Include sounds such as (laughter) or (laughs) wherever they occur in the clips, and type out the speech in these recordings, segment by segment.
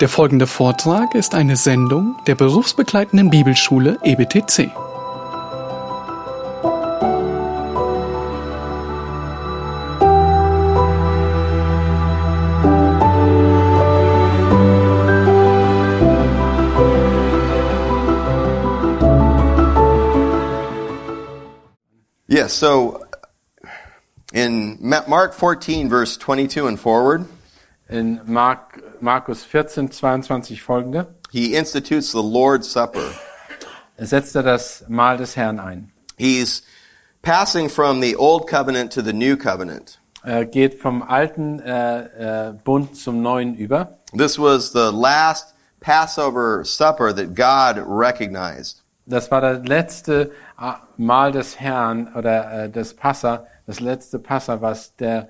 Der folgende Vortrag ist eine Sendung der berufsbegleitenden Bibelschule EBTC. Yes, so in Ma- Mark 14, verse 22 and forward, In Mark, Markus 14, 22 folgende he institutes the Lord's Supper. setzt er das Mahl des Herrn ein. He's passing from the Old Covenant to the New Covenant. Er geht vom alten äh, äh, Bund zum neuen über. This was the last Passover supper that God recognized. Das war das letzte äh, Mahl des Herrn oder äh, des Passa, das letzte Passa, was der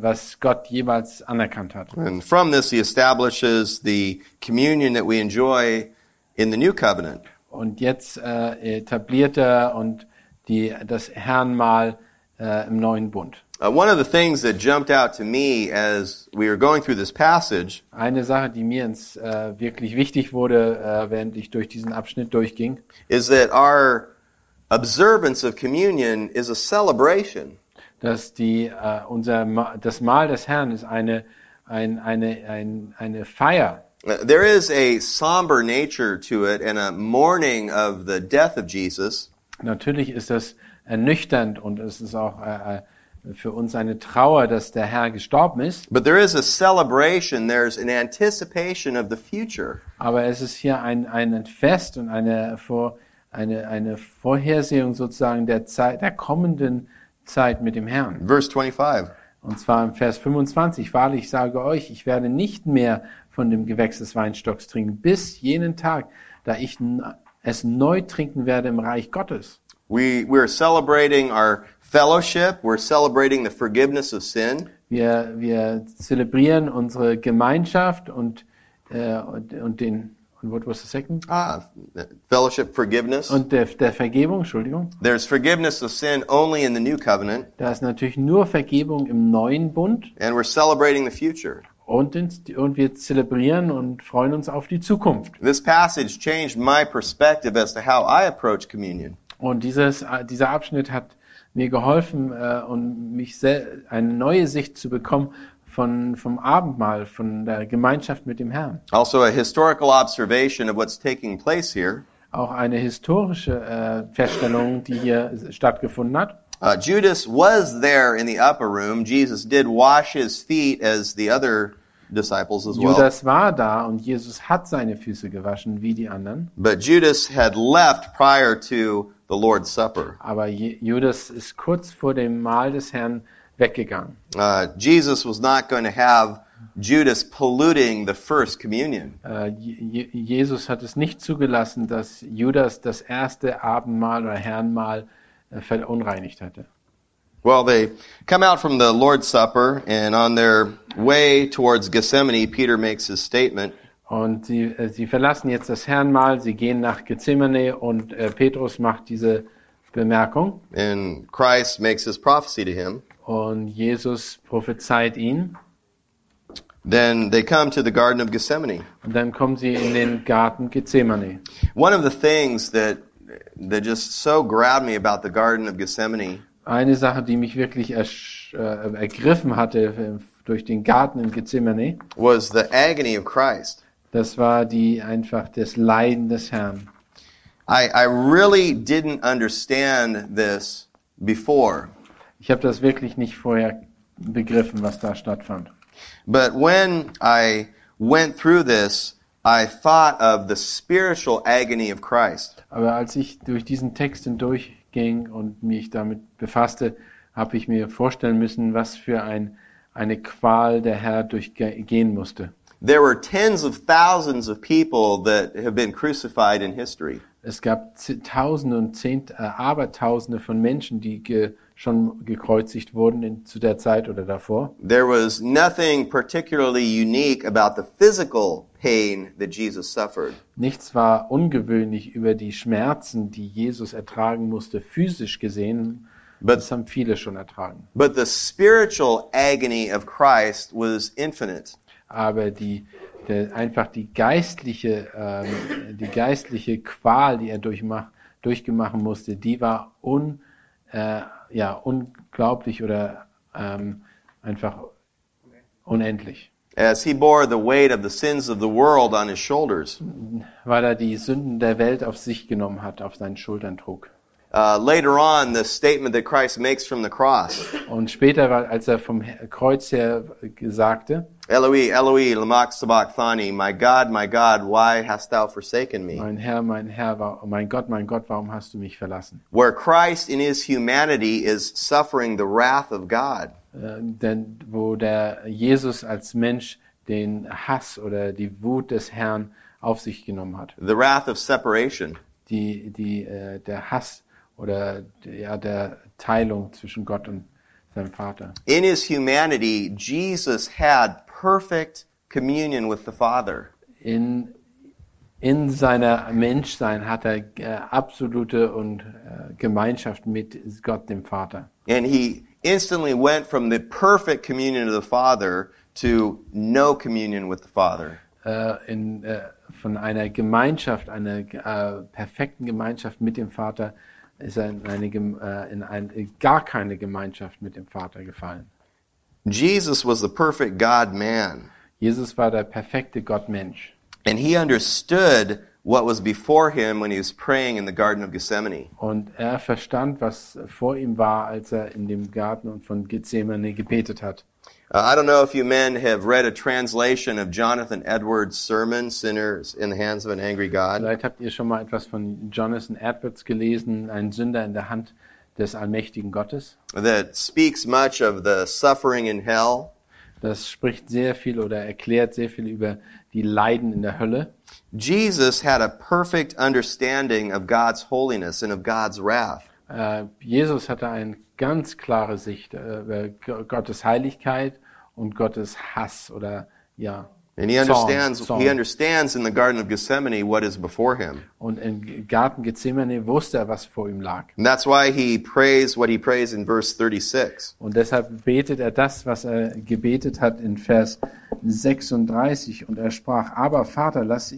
was Gott jeweils anerkannt hat. And from this, he establishes the communion that we enjoy in the New Covenant. Und jetzt äh, etabliert er und die das Herrnmahl äh, im neuen Bund. Uh, one of the things that jumped out to me as we were going through this passage Eine Sache, die mir ins, äh, wirklich wichtig wurde, äh, während ich durch diesen Abschnitt durchging, is that our observance of communion is a celebration. Dass die, äh, unser, das Mahl des Herrn ist eine, ein, eine, ein, eine Feier. There is a somber nature to it and a mourning of the death of Jesus, Natürlich ist das ernüchternd und es ist auch äh, äh, für uns eine Trauer, dass der Herr gestorben ist. but there is a celebration, there's an anticipation of the future. Aber es ist hier ein, ein Fest und eine, Vor, eine, eine Vorhersehung sozusagen der Zeit, der kommenden Zeit mit dem Herrn. Verse 25. Und zwar im Vers 25. Wahrlich, ich sage euch, ich werde nicht mehr von dem Gewächs des Weinstocks trinken, bis jenen Tag, da ich es neu trinken werde im Reich Gottes. We, we're celebrating our fellowship, we're celebrating the forgiveness of sin, Wir, wir zelebrieren unsere Gemeinschaft und, äh, und, und den, und what was the second? ah, fellowship, forgiveness. Und der, der Vergebung, Entschuldigung. There's forgiveness of sin only in the new covenant, Da ist natürlich nur Vergebung im neuen Bund and we're celebrating the future. und, in, und wir zelebrieren und freuen uns auf die Zukunft. This passage changed my perspective as to how I approach communion. Und dieses, dieser Abschnitt hat mir geholfen, äh, und mich eine neue Sicht zu bekommen von, vom Abendmahl, von der Gemeinschaft mit dem Herrn. Also, a historical observation of what's taking place here. Auch eine historische äh, Feststellung, die hier stattgefunden hat. Uh, Judas was there in the upper room. Jesus did wash his feet as the other disciples as well. Judas war da und Jesus hat seine Füße gewaschen wie die anderen. But Judas had left prior to the Lord's Supper. Aber Judas ist kurz vor dem Mahl des Herrn weggegangen. Uh, Jesus was not going to have Judas polluting the first communion. Je- Jesus hat es nicht zugelassen, dass Judas das erste Abendmahl oder Herrenmahl äh, verunreinigt hatte. Well, they come out from the Lord's Supper, and on their way towards Gethsemane, Peter makes his statement. Und sie, äh, sie verlassen jetzt das Herrenmahl, sie gehen nach Gethsemane und äh, Petrus macht diese Bemerkung And Christ makes his prophecy to him. Und Jesus prophezeit ihn. Then they come to the Garden of Gethsemane. Und dann kommen sie in den Garten Gethsemane. One of the things that that just so grabbed me about the Garden of Gethsemane Eine Sache, die mich wirklich äh, ergriffen hatte äh, durch den Garten in Gethsemane, was the agony of Christ. das war die einfach das Leiden des Herrn. I, I really didn't understand this before. Ich habe das wirklich nicht vorher begriffen, was da stattfand. But when I went through this, I thought of the spiritual agony of Christ. Aber als ich durch diesen Text hindurchging und mich damit befasste, habe ich mir vorstellen müssen, was für ein, eine Qual der Herr durchgehen musste. There were tens of thousands of people that have been crucified in history. Es gab Tausende und Zehnt, äh, Abertausende von Menschen, die schon gekreuzigt wurden in, zu der Zeit oder davor. There was nothing particularly unique about the physical pain that Jesus suffered. Nichts war ungewöhnlich über die Schmerzen, die Jesus ertragen musste, physisch gesehen. But- Das haben viele schon ertragen. But the spiritual agony of Christ was infinite. Aber die der, einfach die geistliche, ähm, die geistliche Qual, die er durchmach, durchgemachen musste, die war un, äh, ja, unglaublich oder ähm, einfach unendlich. As he bore the weight of the sins of the world on his shoulders. Weil er die Sünden der Welt auf sich genommen hat, auf seinen Schultern trug. Uh, later on, the statement that Christ makes from the cross, Und später, als er vom Kreuz her sagte, Eloi, Eloi, lama sabachthani, my God, my God, why hast thou forsaken me? mein Herr, mein Herr, mein Gott, mein Gott, warum hast du mich verlassen? Where Christ in his humanity is suffering the wrath of God. Äh, denn wo der Jesus als Mensch den Hass oder die Wut des Herrn auf sich genommen hat. The wrath of separation. Die, die, äh, der Hass oder ja, der Teilung zwischen Gott und seinem Vater. In his humanity, Jesus had perfect communion with the Father. In, in seiner Menschsein hat er äh, absolute und äh, Gemeinschaft mit Gott, dem Vater. And he instantly went from the perfect communion of the Father to no communion with the Father. Äh, in, äh, von einer Gemeinschaft, einer äh, perfekten Gemeinschaft mit dem Vater, ist er in eine, äh, in ein, gar keine Gemeinschaft mit dem Vater gefallen. Jesus was the perfect God man. Jesus war der perfekte Gottmensch. And he understood what was before him when he was praying in the Garden of Gethsemane. Und er verstand, was vor ihm war, als er in dem Garten von Gethsemane gebetet hat. Uh, I don't know if you men have read a translation of Jonathan Edwards' sermon, Sinners in the Hands of an Angry God. Vielleicht habt ihr schon mal etwas von Jonathan Edwards gelesen, ein Sünder in der Hand des allmächtigen Gottes. that speaks much of the suffering in hell. Das spricht sehr viel oder erklärt sehr viel über die Leiden in der Hölle. Jesus had a perfect understanding of God's holiness and of God's wrath. Äh, Jesus hatte eine ganz klare Sicht äh, über G- Gottes Heiligkeit und Gottes Hass oder ja. And he Zorn, understands Zorn. he understands in the Garden of Gethsemane what is before him. Und im Garten Gethsemane wusste er, was vor ihm lag. And that's why he prays what he prays in verse 36. Und deshalb betet er das, was er gebetet hat in Vers 36. Und er sprach, aber Vater, lass,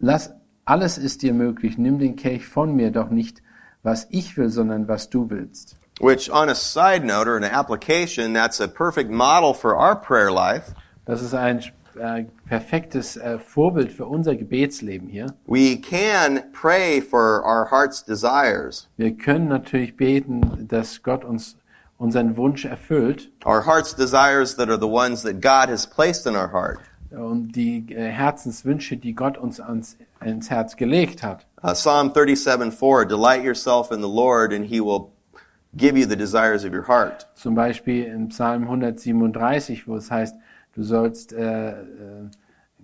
lass, alles ist dir möglich, nimm den Kelch von mir, doch nicht, was ich will, sondern was du willst. Which on a side note or an application, that's a perfect model for our prayer life. Das ist ein äh, perfektes äh, Vorbild für unser Gebetsleben hier. We can pray for our heart's desires. Wir können natürlich beten, dass Gott uns unseren Wunsch erfüllt Our heart's desires that are the ones that God has placed in our heart. und die äh, Herzenswünsche, die Gott uns ans, ins Herz gelegt hat. Uh, Psalm 37:4, delight yourself in the Lord and he will give you the desires of your heart. Zum Beispiel im Psalm 137, wo es heißt, du sollst, äh, äh,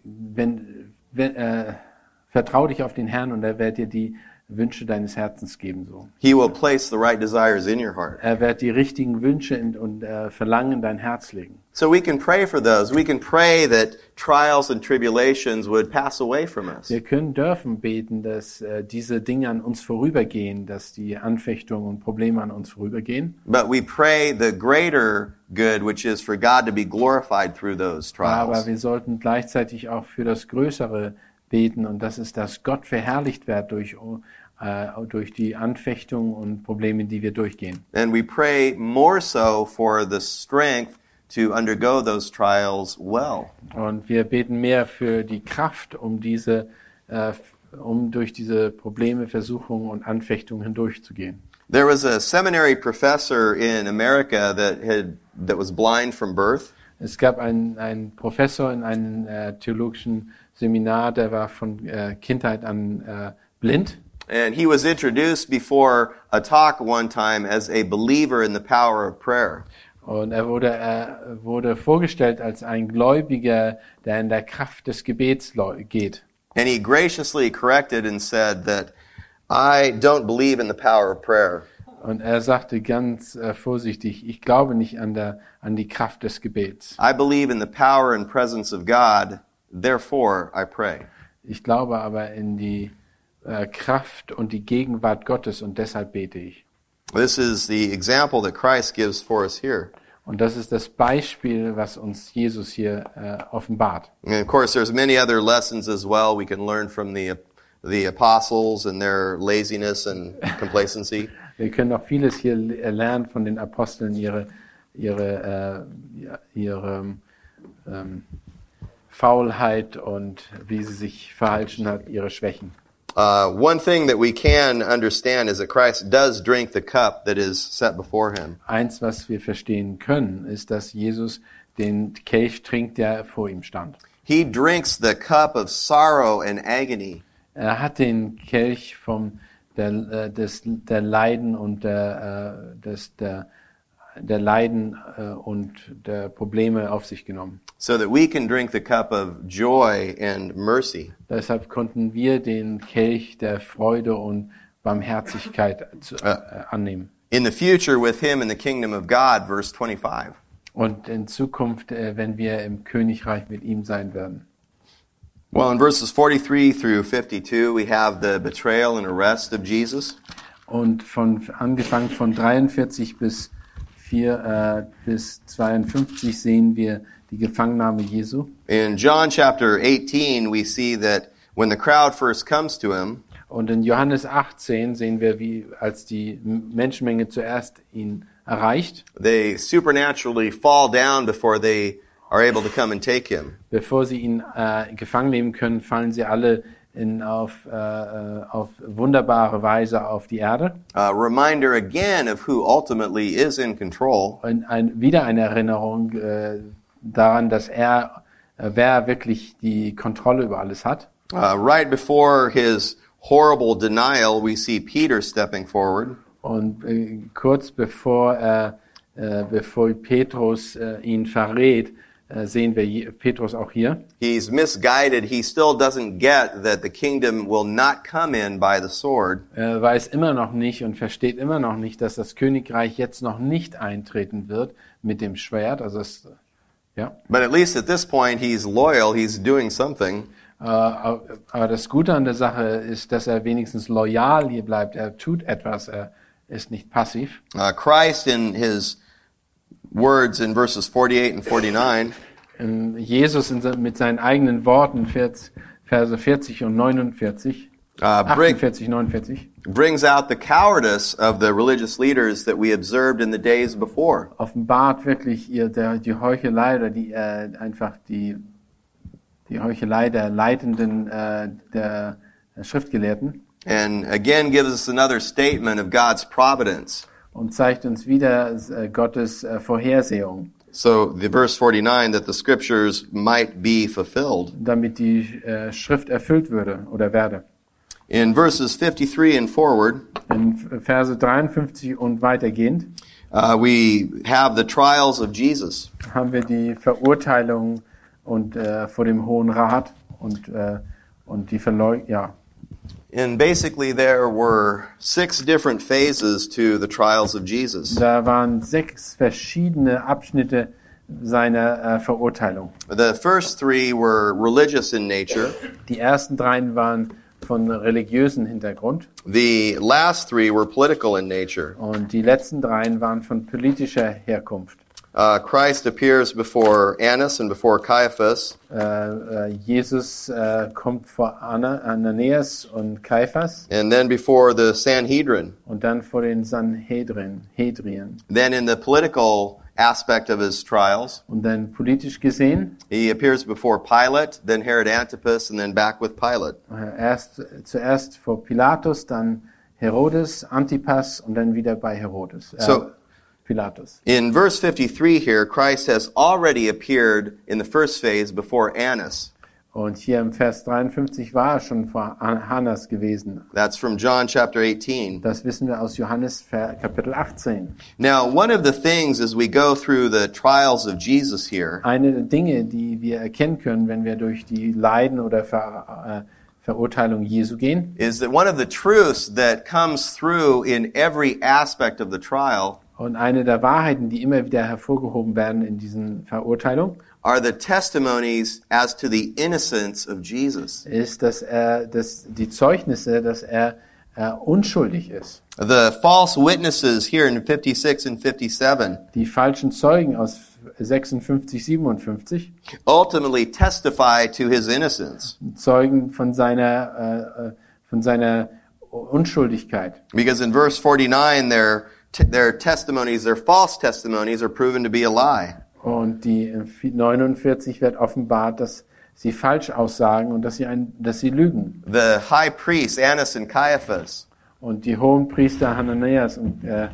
wenn, wenn, äh, vertrau dich auf den Herrn und er wird dir die Wünsche deines Herzens geben. So. He will place the right desires in your heart. Er wird die richtigen Wünsche in, und äh, Verlangen in dein Herz legen. So we can pray for those. We can pray that trials and tribulations would pass away from us. Wir können dürfen beten, dass äh, diese Dinge an uns vorübergehen, dass die Anfechtungen und Probleme an uns vorübergehen. But we pray the greater good, which is for God to be glorified through those Aber trials. wir sollten gleichzeitig auch für das Größere beten und das ist, dass Gott verherrlicht wird durch, äh, durch die Anfechtungen und Probleme, die wir durchgehen. And we pray more so for the strength to undergo those trials well. Und wir beten mehr für die Kraft, um diese, äh, um durch diese Probleme, Versuchungen und Anfechtungen hindurchzugehen. There was a seminary professor in America that had that was blind from birth. Es gab einen, einen Professor in einem äh, theologischen Seminar, der war von äh, Kindheit an äh, blind. And he was introduced before a talk one time as a believer in the power of prayer. Und er wurde, er wurde vorgestellt als ein Gläubiger, der in der Kraft des Gebets geht. And he graciously corrected and said that I don't believe in the power of prayer. Und er sagte ganz äh, vorsichtig, ich glaube nicht an, der, an die Kraft des Gebets. I believe in the power and presence of God, therefore I pray. Ich glaube aber in die äh, Kraft und die Gegenwart Gottes und deshalb bete ich. This is the example that Christ gives for us here. Und das ist das Beispiel, was uns Jesus hier äh, offenbart. And of course, there's many other lessons as well we can learn from the, the apostles and their laziness and (laughs) complacency. Wir können auch vieles hier le- lernen von den Aposteln, ihre, ihre, äh, ihre ähm, Faulheit und wie sie sich verhalten hat, ihre Schwächen. Uh, one thing that we can understand is that Christ does drink the cup that is set before him. Eins, was wir verstehen können, ist, dass Jesus den Kelch trinkt, der vor ihm stand. He drinks the cup of sorrow and agony. Er hat den Kelch vom der, äh, des, der Leiden und der, äh, des, der, der Leiden äh, und der Probleme auf sich genommen. so that we can drink the cup of joy and mercy. Deshalb konnten wir den Kelch der Freude und Barmherzigkeit zu, äh, annehmen. In the future with him in the kingdom of God, verse 25. Und in Zukunft, äh, wenn wir im Königreich mit ihm sein werden. Well, in verses 43 through 52, we have the betrayal and arrest of Jesus. Und von angefangen von 43 bis 4 äh, bis 52 sehen wir die Gefangennahme Jesu. In John chapter 18, we see that when the crowd first comes to him, Und in Johannes 18 sehen wir, wie als die Menschenmenge zuerst ihn erreicht, they supernaturally fall down before they are able to come and take him. bevor sie ihn äh, gefangen nehmen können, fallen sie alle in, auf, äh, äh, auf wunderbare Weise auf die Erde. A reminder again of who ultimately is in control. Und ein, wieder eine Erinnerung äh, daran, dass er, äh, wer wirklich die Kontrolle über alles hat. Uh, right before his horrible denial, we see Peter stepping forward. Und äh, kurz bevor, er, äh, bevor Petrus äh, ihn verrät, sehen wir Petrus auch hier. He's misguided. He still doesn't get that the kingdom will not come in by the sword. Er weiß immer noch nicht und versteht immer noch nicht, dass das Königreich jetzt noch nicht eintreten wird mit dem Schwert. Also es, ja. But at least at this point, he's loyal. He's doing something. Äh, aber das Gute an der Sache ist, dass er wenigstens loyal hier bleibt. Er tut etwas. Er ist nicht passiv. Uh, Christ, in his words in verses 48 and 49, Ähm, Jesus mit seinen eigenen Worten, 40, Verse 40 und 49, uh, bring, 48, 49, brings out the cowardice of the religious leaders that we observed in the days before. offenbart wirklich ihr, der, die Heuchelei oder die, äh, einfach die, die Heuchelei der Leitenden, äh, der Schriftgelehrten And again gives us another statement of God's providence. Und zeigt uns wieder äh, Gottes äh, Vorhersehung, So the verse 49 that the scriptures might be fulfilled. damit die äh, Schrift erfüllt würde oder werde. In verses 53 and forward, In Verse 53 und weitergehend uh, we have the trials of Jesus. haben wir die Verurteilung und äh, vor dem Hohen Rat und, äh, und die Verleugnung, ja. And basically there were six different phases to the trials of Jesus. Da waren sechs verschiedene Abschnitte seiner äh, Verurteilung. The first three were religious in nature. Die ersten dreien waren von religiösen Hintergrund The last three were political in nature. und die letzten dreien waren von politischer Herkunft. Uh, Christ appears before Annas and before Caiaphas, Äh, äh, Jesus äh, kommt vor Anna, Ananias und Kaiphas and then before the Sanhedrin. und dann vor den Sanhedrin, Hedrien. Then in the political aspect of his trials, Und dann politisch gesehen, he appears before Pilate, then Herod Antipas, and then back with Pilate. äh, erst, zuerst vor Pilatus, dann Herodes, Antipas und dann wieder bei Herodes. Äh, So- Pilatus. In verse 53 here, Christ has already appeared in the first phase before Annas. Und hier im Vers 53 war er schon vor Han- Hannas gewesen. That's from John chapter 18. Das wissen wir aus Johannes Kapitel 18. Now, one of the things as we go through the trials of Jesus here Eine der Dinge, die wir erkennen können, wenn wir durch die Leiden oder Ver, äh, Verurteilung Jesu gehen, is that one of the truths that comes through in every aspect of the trial und eine der Wahrheiten, die immer wieder hervorgehoben werden in diesen Verurteilungen, are the testimonies as to the innocence of Jesus. ist, dass er, dass die Zeugnisse, dass er äh, unschuldig ist. The false witnesses here in 56 and 57 Die falschen Zeugen aus 56, 57 ultimately testify to his innocence. zeugen von seiner, äh, äh, von seiner Unschuldigkeit. Because in verse 49, their, their testimonies, their false testimonies, are proven to be a lie. Und die in 49 wird offenbart, dass sie falsch aussagen und dass sie, ein, dass sie lügen. The high priests, Annas and Caiaphas, Und die hohen Priester Hananias und äh,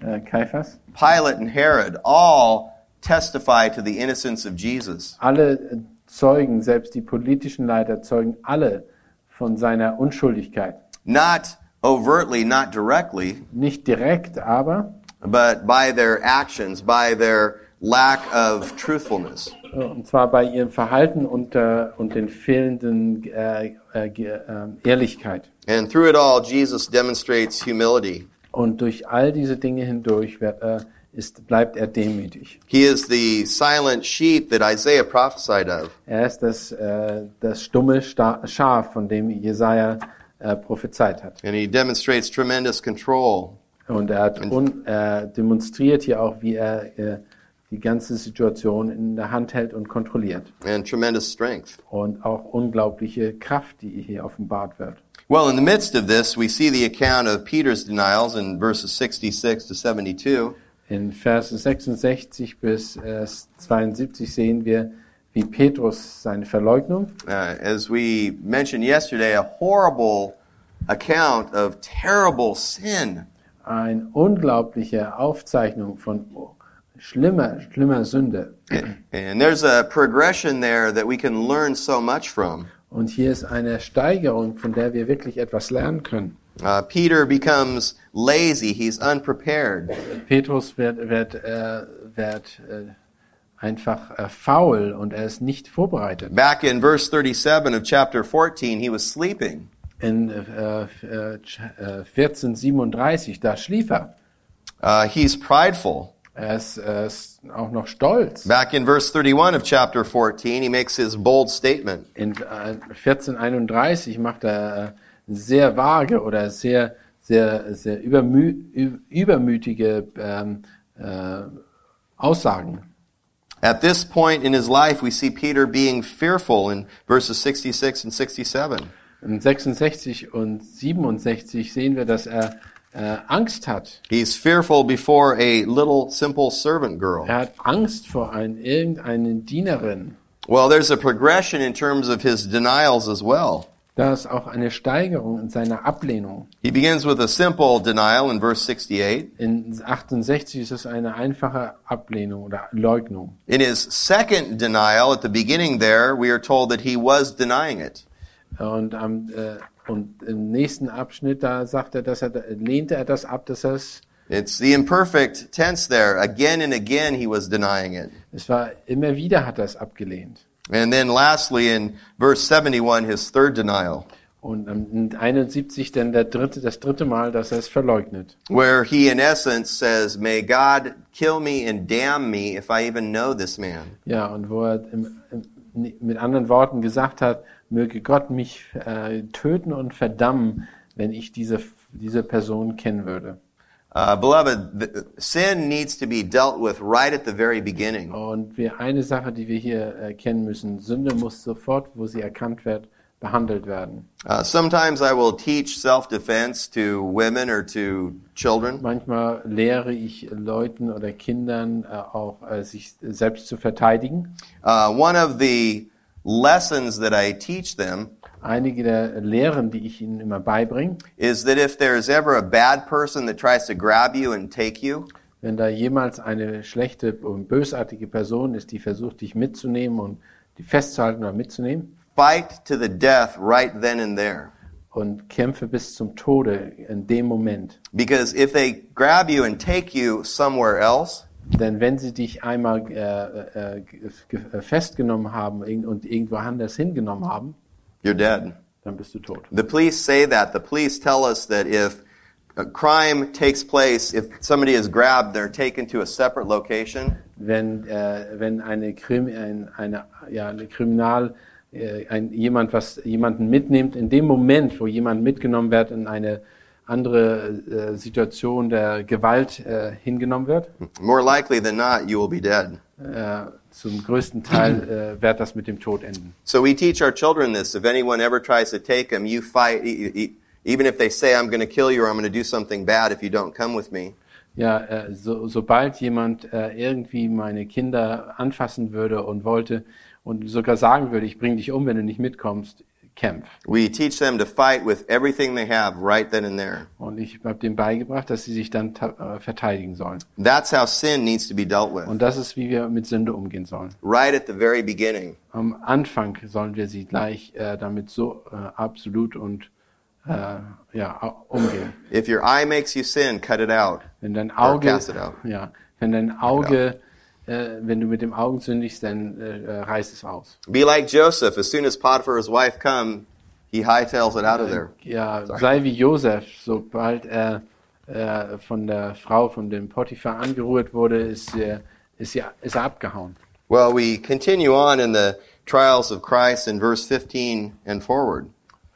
äh, Kaiphas, Pilate and Herod, all testify to the innocence of Jesus. alle äh, Zeugen, selbst die politischen Leiter, zeugen alle von seiner Unschuldigkeit. Not overtly, not directly, Nicht direkt, aber but by their actions, by their lack of truthfulness. und zwar bei ihrem Verhalten und, äh, und den fehlenden äh, äh, Ge- äh, Ehrlichkeit. And through it all, Jesus demonstrates humility. Und durch all diese Dinge hindurch wird er, ist, bleibt er demütig. He is the silent sheep that Isaiah prophesied of. Er ist das, äh, das stumme Schaf, von dem Jesaja äh, prophezeit hat. And he demonstrates tremendous control. Und er hat un, er demonstriert hier auch, wie er äh, die ganze Situation in der Hand hält und kontrolliert. and tremendous strength. Und auch unglaubliche Kraft, die hier offenbart wird. Well, in the midst of this, we see the account of Peter's denials in verses 66 to 72. In Vers 66 bis äh, 72 sehen wir, wie Petrus seine Verleugnung, Uh, as we mentioned yesterday, a horrible account of terrible sin. eine unglaubliche Aufzeichnung von schlimmer, schlimmer Sünde. And there's a progression there that we can learn so much from. Und hier ist eine Steigerung, von der wir wirklich etwas lernen können. Uh, Peter becomes lazy, he's unprepared. Petrus wird, wird, äh, wird äh, einfach äh, faul und er ist nicht vorbereitet. Back in verse 37 of chapter 14, he was sleeping. In äh, äh, äh, 1437, da schlief er. Uh, he's prideful. Er ist, er ist auch noch stolz. Back in verse 31 of chapter 14, he makes his bold statement. In äh, 1431 macht er äh, sehr vage oder sehr, sehr, sehr übermü übermütige ähm, äh, Aussagen. At this point in his life, we see Peter being fearful in verses 66 and 67. In 66 und 67 sehen wir, dass er äh, Angst hat. He's fearful before a little simple servant girl. Er hat Angst vor ein, irgendeinen Dienerin. Well, there's a progression in terms of his denials as well. Da ist auch eine Steigerung in seiner Ablehnung. He begins with a simple denial in verse 68. In 68 ist es eine einfache Ablehnung oder Leugnung. In his second denial at the beginning there, we are told that he was denying it. Und, am, äh, und im nächsten Abschnitt, da sagt er, dass er, lehnte er das ab, dass er es, It's the imperfect tense there. Again and again he was denying it. es war, immer wieder hat er es abgelehnt. And then lastly in verse 71, his third denial, Und am- in 71 dann der dritte, das dritte Mal, dass er es verleugnet. where he in essence says, May God kill me and damn me if I even know this man. Ja, und wo er im, im, mit anderen Worten gesagt hat, möge Gott mich äh, töten und verdammen, wenn ich diese, diese Person kennen würde. Uh, beloved, sin needs to be dealt with right at the very beginning. Und wir, eine Sache, die wir hier erkennen müssen, Sünde muss sofort, wo sie erkannt wird, behandelt werden. Uh, sometimes I will teach self-defense to women or to children. Manchmal lehre ich Leuten oder Kindern äh, auch, äh, sich selbst zu verteidigen. Uh, one of the lessons that I teach them Einige der Lehren, die ich ihnen immer beibringe, is that if there's ever a bad person that tries to grab you and take you, wenn da jemals eine schlechte und bösartige Person ist, die versucht, dich mitzunehmen und die festzuhalten oder mitzunehmen, fight to the death right then and there. und kämpfe bis zum Tode in dem Moment. Because if they grab you and take you somewhere else, Denn wenn sie dich einmal äh, äh, äh, festgenommen haben und irgendwo anders hingenommen haben, you're dead. dann bist du tot. The police say that. The police tell us that if a crime takes place, if somebody is grabbed, they're taken to a separate location. Wenn, äh, wenn eine, Krim, ein, eine, ja, eine Kriminal, äh, ein, jemand was jemanden mitnimmt, in dem Moment, wo jemand mitgenommen wird in eine, andere äh, Situation der Gewalt äh, hingenommen wird. More likely than not, you will be dead. Äh, zum größten Teil äh, wird das mit dem Tod enden. So we teach our children this. If anyone ever tries to take them, you fight. e- e- Even if they say, I'm going to kill you or I'm going to do something bad if you don't come with me. Ja, äh, so, sobald jemand äh, irgendwie meine Kinder anfassen würde und wollte und sogar sagen würde, ich bringe dich um, wenn du nicht mitkommst, kämpf. We teach them to fight with everything they have right then and there. Und ich habe dem beigebracht, dass sie sich dann äh, verteidigen sollen. That's how sin needs to be dealt with. Und das ist, wie wir mit Sünde umgehen sollen. Right at the very beginning. Am Anfang sollen wir sie gleich äh, damit so äh, absolut und äh, ja umgehen. If your eye makes you sin, cut it out. Wenn dein Auge, cast it out. ja, wenn dein Auge, wenn du mit dem Augen sündigst, dann äh, äh, reiß es aus. Be like Joseph. As soon as Potiphar's wife come, he hightails it out of there. Ja, sei wie Josef, sobald er äh, von der Frau, von dem Potiphar angerührt wurde, ist er, ist, er, ist er abgehauen. Well, we continue on in the trials of Christ in verse 15 and forward.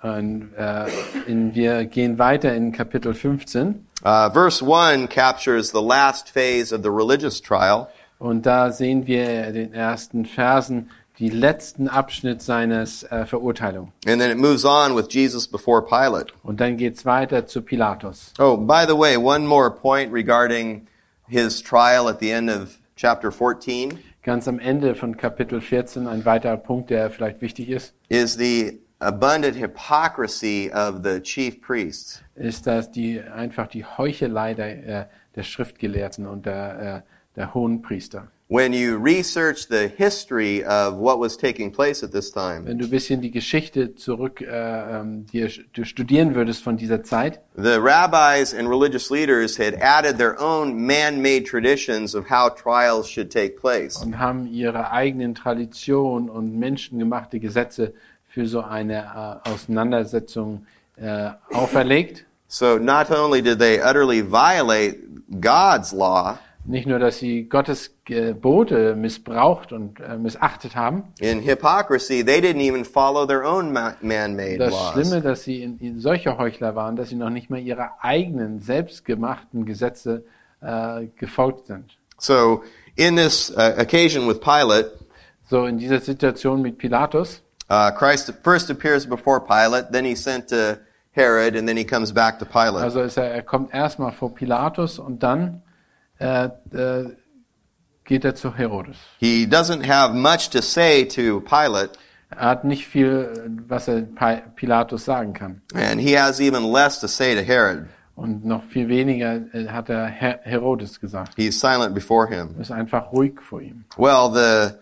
Und, äh, in, wir gehen weiter in Kapitel 15 Uh, verse 1 captures the last phase of the religious trial. Und da sehen wir in den ersten Versen die letzten Abschnitt seines äh, Verurteilung. And then it moves on with Jesus before Pilate. Und dann geht's weiter zu Pilatus. Oh, by the way, one more point regarding his trial at the end of chapter 14 Ganz am Ende von Kapitel 14 ein weiterer Punkt, der vielleicht wichtig ist, is the abundant hypocrisy of the chief priests. ist, dass die einfach die Heuchelei der, äh, der Schriftgelehrten und der, äh, der hohen Priester. When you research the history of what was taking place at this time, Wenn du ein bisschen die Geschichte zurück äh, ähm, dir du studieren würdest von dieser Zeit, the rabbis and religious leaders had added their own man-made traditions of how trials should take place. und haben ihre eigenen Traditionen und menschengemachte Gesetze für so eine äh, Auseinandersetzung äh, auferlegt. So not only did they utterly violate God's law Nicht nur, dass sie Gottes Gebote missbraucht und äh, missachtet haben. in hypocrisy, they didn't even follow their own ma- man-made Das laws. Schlimme, dass sie in, in solche Heuchler waren, dass sie noch nicht mal ihre eigenen selbstgemachten Gesetze äh, gefolgt sind. So in this uh, occasion with Pilate, So in dieser Situation mit Pilatus uh, Christ first appears before Pilate, then he's sent to Herod, and then he comes back to Pilate. Also er, er kommt erstmal vor Pilatus und dann äh, äh, geht er zu Herodes. He doesn't have much to say to Pilate, Er hat nicht viel, was er Pilatus sagen kann. and he has even less to say to Herod. Und noch viel weniger äh, hat er Her Herodes gesagt. He's silent before him. Er ist einfach ruhig vor ihm. Well, the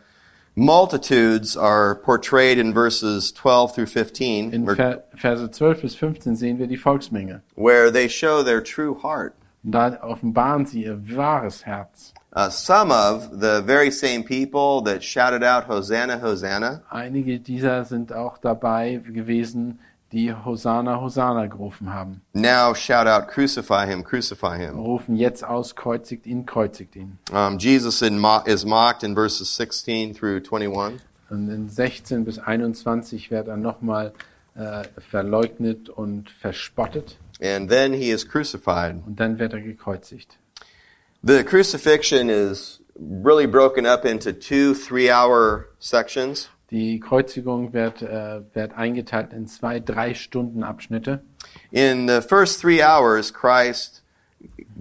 multitudes are portrayed in verses 12 through 15, In Ver Verse 12 bis 15 sehen wir die Volksmenge. where they show their true heart. Und da offenbaren sie ihr wahres Herz. Uh, some of the very same people that shouted out, Hosanna, Hosanna, Einige dieser sind auch dabei gewesen, die Hosanna, Hosanna gerufen haben. now shout out, Crucify him, crucify him. Rufen jetzt aus, kreuzigt ihn, kreuzigt ihn. Um, Jesus mo- is mocked in verses 16 through 21. Und in 16 bis 21 wird er nochmal äh, verleugnet und verspottet. And then he is crucified. Und dann wird er gekreuzigt. The crucifixion is really broken up into two three hour sections. Die Kreuzigung wird, äh, wird eingeteilt in zwei, drei Stunden Abschnitte. In the first three hours, Christ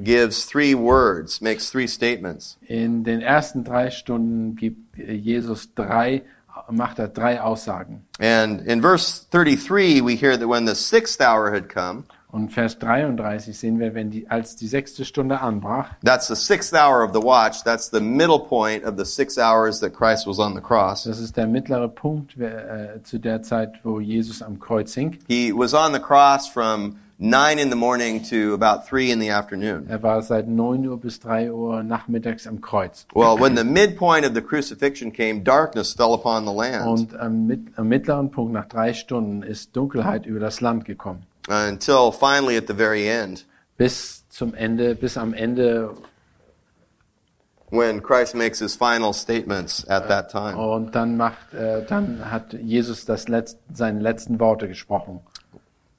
gives three words, makes three statements. In den ersten drei Stunden gibt Jesus drei, macht er drei Aussagen. And in verse 33, we hear that when the sixth hour had come, Und Vers 33 sehen wir, wenn die, als die sechste Stunde anbrach, that's the sixth hour of the watch, that's the middle point of the six hours that Christ was on the cross. das ist der mittlere Punkt äh, zu der Zeit, wo Jesus am Kreuz hing. He was on the cross from nine in the morning to about three in the afternoon. Er war seit 9 Uhr bis 3 Uhr nachmittags am Kreuz. Well, when the midpoint of the crucifixion came, darkness fell upon the land Und am, mit, am mittleren Punkt, nach drei Stunden, ist Dunkelheit über das Land gekommen. Until finally at the very end, Bis zum Ende, bis am Ende. when Christ makes his final statements at that time. Und dann macht, äh, dann hat Jesus das Letz-, seine letzten Worte gesprochen.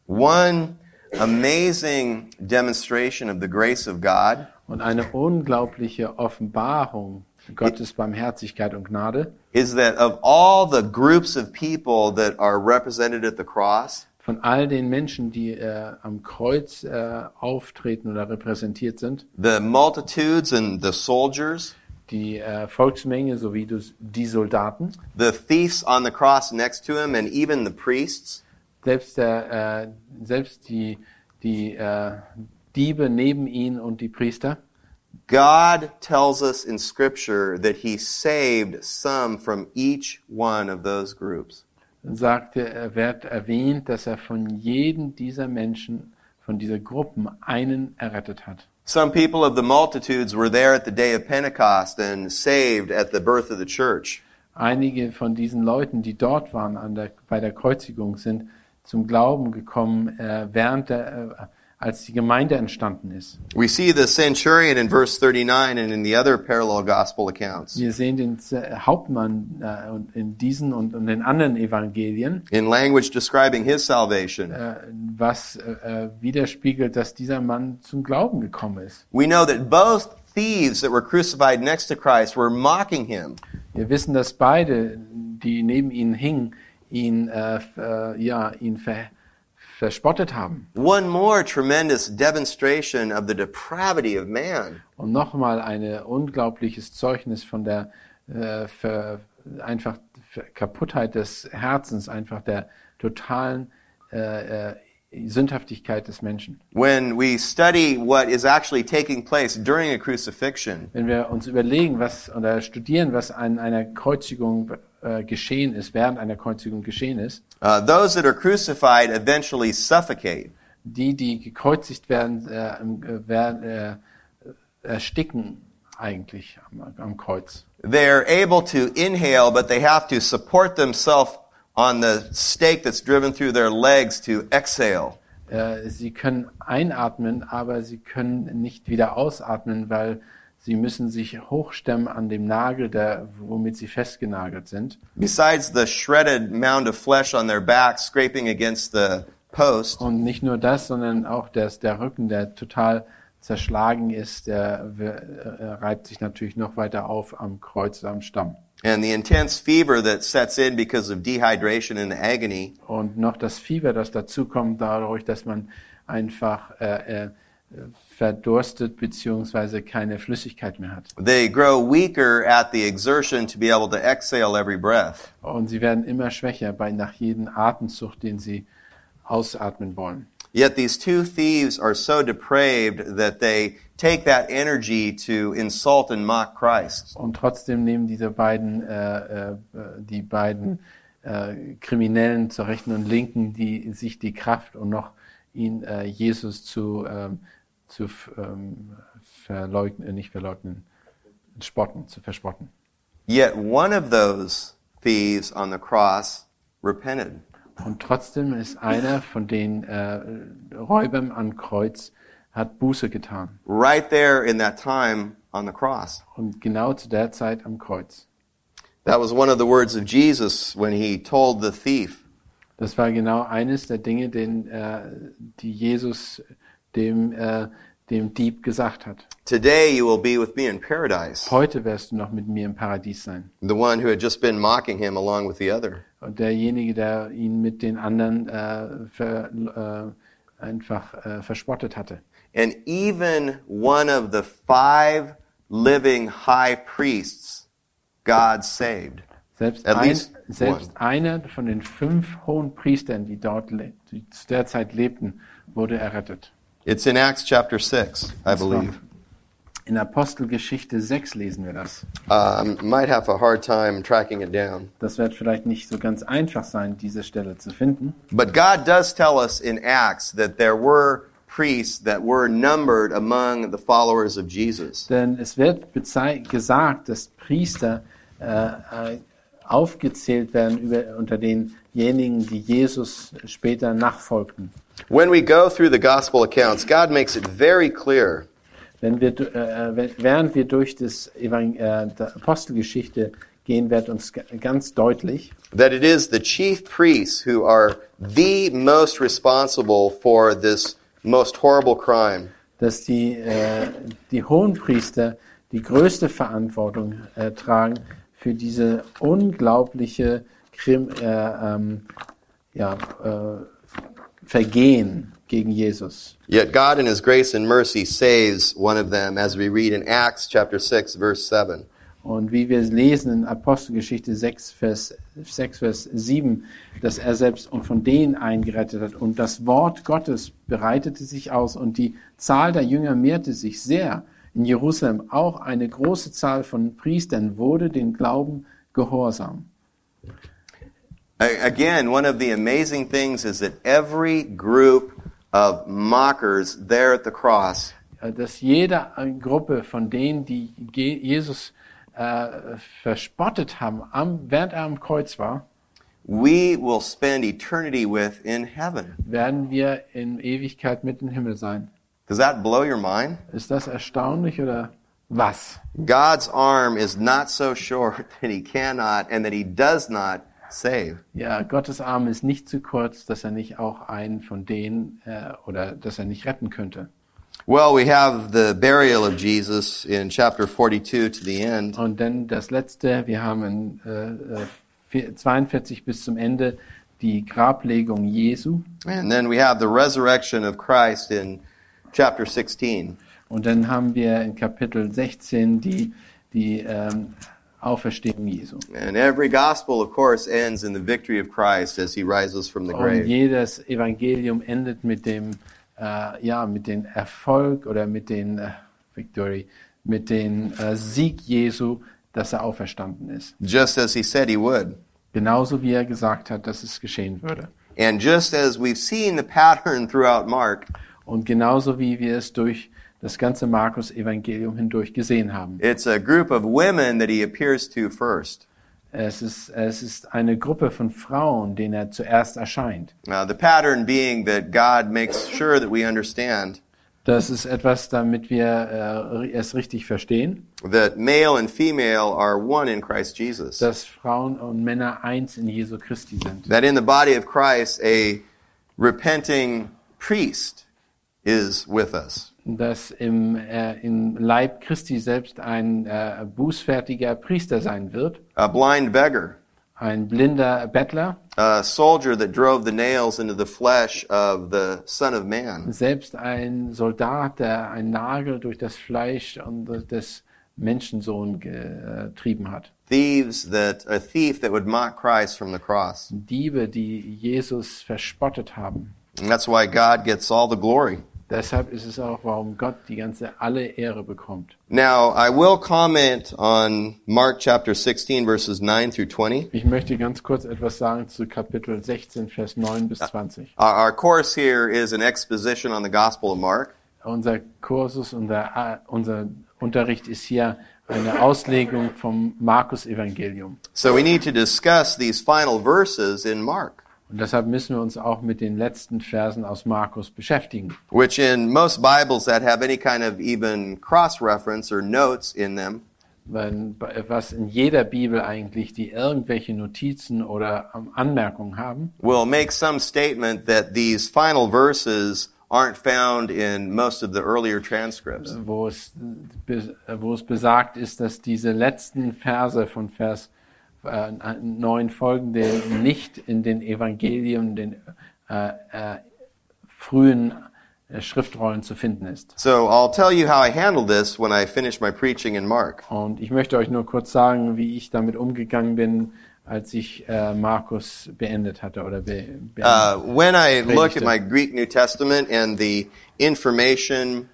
One amazing demonstration of the grace of God Und eine unglaubliche Offenbarung Gottes Barmherzigkeit und Gnade is that of all the groups of people that are represented at the cross, von all den Menschen, die äh, am Kreuz äh, auftreten oder repräsentiert sind, the multitudes and the soldiers, die äh, Volksmenge sowie dus- die Soldaten, the thieves on the cross next to him, and even the priests, selbst, der, äh, selbst die, die äh, Diebe neben ihnen und die Priester, God tells us in Scripture that He saved some from each one of those groups. Sagte, er wird erwähnt, dass er von jedem dieser Menschen, von dieser Gruppen einen errettet hat. Some people of the multitudes were there at the day of Pentecost and saved at the birth of the church. Einige von diesen Leuten, die dort waren der, bei der Kreuzigung, sind zum Glauben gekommen, äh, während der, äh, als die Gemeinde entstanden ist. We see the centurion in verse 39 and in the other parallel gospel accounts. Wir sehen den Z- Hauptmann äh, in diesen und in den anderen Evangelien, In language describing his salvation, äh, was äh, äh, widerspiegelt, dass dieser Mann zum Glauben gekommen ist. we know that both thieves that were crucified next to Christ were mocking him. Wir wissen, dass beide, die neben ihnen hingen, ihn, äh, äh, ja, ihn ver, verspottet haben. One more tremendous demonstration of the depravity of man. Und nochmal ein unglaubliches Zeugnis von der äh, ver, einfach ver Kaputtheit des Herzens, einfach der totalen äh, äh, Sündhaftigkeit des Menschen. When we study what is actually taking place during a crucifixion, Wenn wir uns überlegen, was oder studieren, was an einer Kreuzigung äh, geschehen ist, während einer Kreuzigung geschehen ist, uh, those that are crucified eventually suffocate. die, die gekreuzigt werden, äh, äh, werden äh, ersticken eigentlich am, am Kreuz. They're able to inhale, but they have to support themselves on the stake that's driven through their legs to exhale. Äh, sie können einatmen, aber sie können nicht wieder ausatmen, weil sie müssen sich hochstemmen an dem Nagel, der, womit sie festgenagelt sind. Besides the shredded mound of flesh on their back scraping against the post, Und nicht nur das, sondern auch das, der Rücken, der total zerschlagen ist, der w- äh, reibt sich natürlich noch weiter auf am Kreuz, am Stamm. and the intense fever that sets in because of dehydration and agony, Und noch das Fieber, das dazukommt dadurch, dass man einfach äh, äh, verdurstet beziehungsweise keine Flüssigkeit mehr hat. they grow weaker at the exertion to be able to exhale every breath. Und sie werden immer schwächer bei nach jedem Atemzug, den sie ausatmen wollen. Yet these two thieves are so depraved that they take that energy to insult and mock Christ. Und trotzdem nehmen diese beiden, äh, äh, die beiden äh, Kriminellen zur rechten und linken, die sich die Kraft und noch ihn äh, Jesus zu ähm, zu ähm, verleugnen, äh, nicht verleugnen, spotten, zu verspotten. Yet one of those thieves on the cross repented. Und trotzdem ist einer von den äh, Räubern am Kreuz hat Buße getan. Right there in that time on the cross. Und genau zu der Zeit am Kreuz. That was one of the words of Jesus when he told the thief, Das war genau eines der Dinge, den, äh, die Jesus dem, äh, dem Dieb gesagt hat. Today you will be with me in paradise. Heute wirst du noch mit mir im Paradies sein. The one who had just been mocking him along with the other. Und derjenige, der ihn mit den anderen äh, ver, äh, einfach äh, verspottet hatte. And even one of the five living high priests, God saved. Selbst, At ein, least selbst einer von den fünf hohen Priestern, die dort die zu der Zeit lebten, wurde errettet. It's in Acts chapter 6, I believe. In Apostelgeschichte 6 lesen wir das. Um, might have a hard time tracking it down. Das wird vielleicht nicht so ganz einfach sein, diese Stelle zu finden. But God does tell us in Acts that there were priests that were numbered among the followers of Jesus. Denn es wird gesagt, dass Priester äh, äh, aufgezählt werden über, unter denjenigen, die Jesus später nachfolgten. When we go through the gospel accounts, God makes it very clear Wenn wir, äh, wenn- während wir durch das Evang äh, Apostelgeschichte gehen, wird uns ganz deutlich, that it is the chief priests who are the most responsible for this most horrible crime. dass die, äh, die Hohenpriester die größte Verantwortung äh, tragen für diese unglaubliche Krim, äh, ähm, ja, äh, Vergehen gegen Jesus. Yet God in his grace and mercy saves one of them as we read in Acts chapter 6 verse 7. Und wie wir lesen in Apostelgeschichte 6 Vers, 6, Vers 7, dass er selbst und von denen eingerettet hat. Und das Wort Gottes bereitete sich aus und die Zahl der Jünger mehrte sich sehr. In Jerusalem auch eine große Zahl von Priestern wurde den Glauben gehorsam. Again, one of the amazing things is that every group of mockers there at the cross Dass jede äh, Gruppe von denen, die Je- Jesus äh, verspottet haben, am, während er am Kreuz war, we will spend eternity with in heaven. werden wir in Ewigkeit mit im Himmel sein. Does that blow your mind? Ist das erstaunlich oder was? God's arm is not so short (laughs) that he cannot and that he does not save. Ja, Gottes Arm ist nicht zu kurz, dass er nicht auch einen von denen äh, oder dass er nicht retten könnte. Well, we have the burial of Jesus in chapter 42 to the end. Und dann das letzte, wir haben in äh, äh, vier- 42 bis zum Ende die Grablegung Jesu And then we have the resurrection of Christ in chapter 16. und dann haben wir in Kapitel 16 die, die ähm, Auferstehung Jesu. And every gospel, of course, ends in the victory of Christ as he rises from the Und grave. jedes Evangelium endet mit dem, äh, ja, mit dem Erfolg oder mit den äh, Victory, mit dem äh, Sieg Jesu, dass er auferstanden ist. Just as he said he would. Genauso wie er gesagt hat, dass es geschehen würde. And just as we've seen the pattern throughout Mark, Und genauso wie wir es durch das ganze Markus-Evangelium hindurch gesehen haben. it's a group of women that he appears to first. Es ist, es ist eine Gruppe von Frauen, denen er zuerst erscheint. Uh, the pattern being that God makes sure that we understand Das ist etwas, damit wir äh, es richtig verstehen, that male and female are one in Christ Jesus. dass Frauen und Männer eins in Jesu Christi sind. That in the body of Christ, a repenting priest is with us. Dass im, äh, im Leib Christi selbst ein äh, bußfertiger Priester sein wird, A blind beggar, ein blinder Bettler, a soldier that drove the nails into the flesh of the Son of Man, selbst ein Soldat, der einen Nagel durch das Fleisch des Menschensohn getrieben hat. thieves that a thief that would mock Christ from the cross. Diebe, die Jesus verspottet haben. And that's why God gets all the glory. Deshalb ist es auch, warum Gott die ganze alle Ehre bekommt. Now, I will comment on Mark chapter 16 verses 9 through 20. Ich möchte ganz kurz etwas sagen zu Kapitel 16, Vers 9 bis 20. Our, our course here is an exposition on the Gospel of Mark. Unser Kursus, unser, äh, unser Unterricht ist hier eine Auslegung vom Markus-Evangelium. So we need to discuss these final verses in Mark, Und deshalb müssen wir uns auch mit den letzten Versen aus Markus beschäftigen. which in most Bibles that have any kind of even cross-reference or notes in them, Wenn, was in jeder Bibel eigentlich, die irgendwelche Notizen oder ähm, Anmerkungen haben, will make some statement that these final verses aren't found in most of the earlier transcripts. wo es, be- wo es besagt ist, dass diese letzten Verse von Vers äh, 9 folgende nicht in den Evangelien, den äh, äh, frühen äh, Schriftrollen zu finden ist. So I'll tell you how I handled this when I finish my preaching in Mark. Und ich möchte euch nur kurz sagen, wie ich damit umgegangen bin, als ich äh, Markus beendet hatte oder be, beendet. Uh, when I look at my Greek New Testament and the information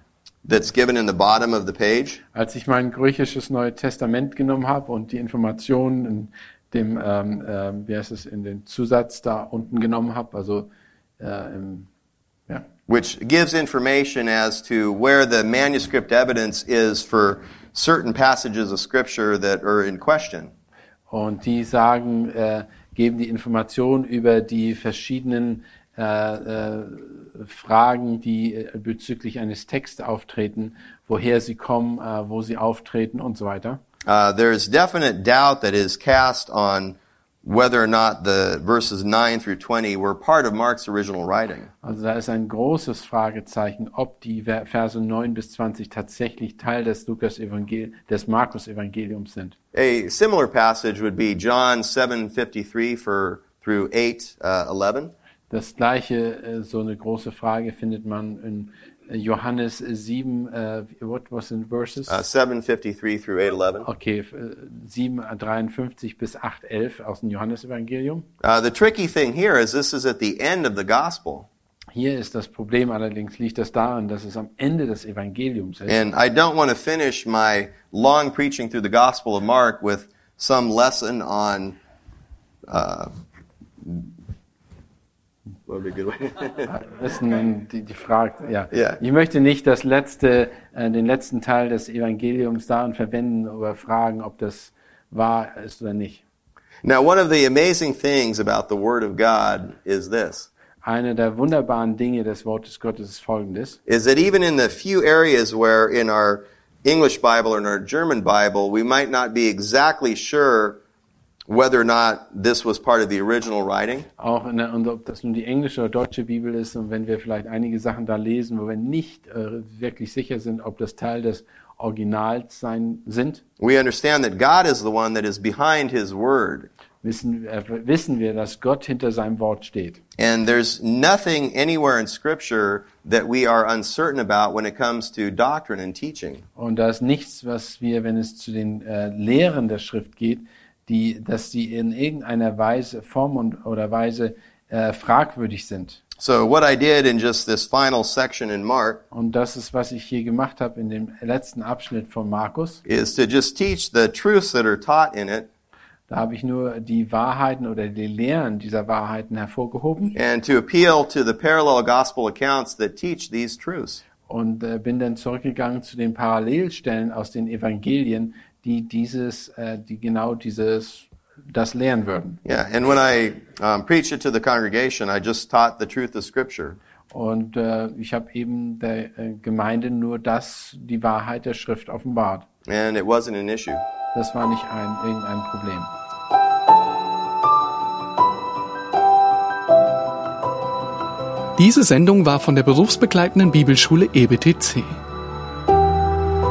that's given in the bottom of the page, Als ich mein griechisches Neue Testament genommen habe und die Informationen in dem, ähm, ähm, wie heißt es, in den Zusatz da unten genommen habe, also äh, im, ja, which gives information as to where the manuscript evidence is for certain passages of Scripture that are in question. und die sagen, äh, geben die Informationen über die verschiedenen äh, äh, Fragen, die äh, bezüglich eines Texts auftreten, woher sie kommen, äh, wo sie auftreten und so weiter. Uh, there's definite doubt that is cast on whether or not the verses 9 through 20 were part of Mark's original writing. Also da ist ein großes Fragezeichen, ob die Ver- Verse 9 bis 20 tatsächlich Teil des Lukas Evangel des Markus Evangeliums sind. A similar passage would be John 7:53 for through 8 uh, 11. Das gleiche, äh, so eine große Frage findet man in äh, Johannes 7, äh, what was in verses? Uh, 7:53 through 8:11. Okay, f- äh, 7, 53 bis 8, 11 aus dem Johannesevangelium. Uh, the tricky thing here is this is at the end of the gospel, Hier ist das Problem allerdings, liegt das daran, dass es am Ende des Evangeliums ist. and I don't want to finish my long preaching through the Gospel of Mark with some lesson on. Uh, what would be a good way? (laughs) Das ist nun die, die Frage, ja. Ja. Ich möchte nicht das letzte, äh, den letzten Teil des Evangeliums daran verwenden oder fragen, ob das wahr ist oder nicht. now, one of the amazing things about the Word of God is this: Eine der wunderbaren Dinge des Wortes Gottes ist folgendes. is that even in the few areas where in our English Bible or in our German Bible we might not be exactly sure whether or not this was part of the original writing, Auch in der, und ob das nun die englische oder deutsche Bibel ist und wenn wir vielleicht einige Sachen da lesen, wo wir nicht äh, wirklich sicher sind, ob das Teil des Originals sein sind, we understand that God is the one that is behind His Word. wissen, äh, wissen wir, dass Gott hinter seinem Wort steht. And there's nothing anywhere in Scripture that we are uncertain about when it comes to doctrine and teaching. Und da ist nichts, was wir, wenn es zu den äh, Lehren der Schrift geht, die, dass die in irgendeiner Weise, Form und, oder Weise äh, fragwürdig sind. So, what I did in just this final section in Mark Und das ist, was ich hier gemacht habe in dem letzten Abschnitt von Markus. is to just teach the truths that are taught in it Da habe ich nur die Wahrheiten oder die Lehren dieser Wahrheiten hervorgehoben and to appeal to the parallel gospel accounts that teach these truths. und äh, bin dann zurückgegangen zu den Parallelstellen aus den Evangelien, die dieses, äh, die genau dieses, das lehren würden. Yeah, and when I um, preached it to the congregation, I just taught the truth of Scripture. Und äh, ich habe eben der äh, Gemeinde nur das, die Wahrheit der Schrift offenbart. And it wasn't an issue. Das war nicht ein, irgendein Problem. Diese Sendung war von der berufsbegleitenden Bibelschule EBTC.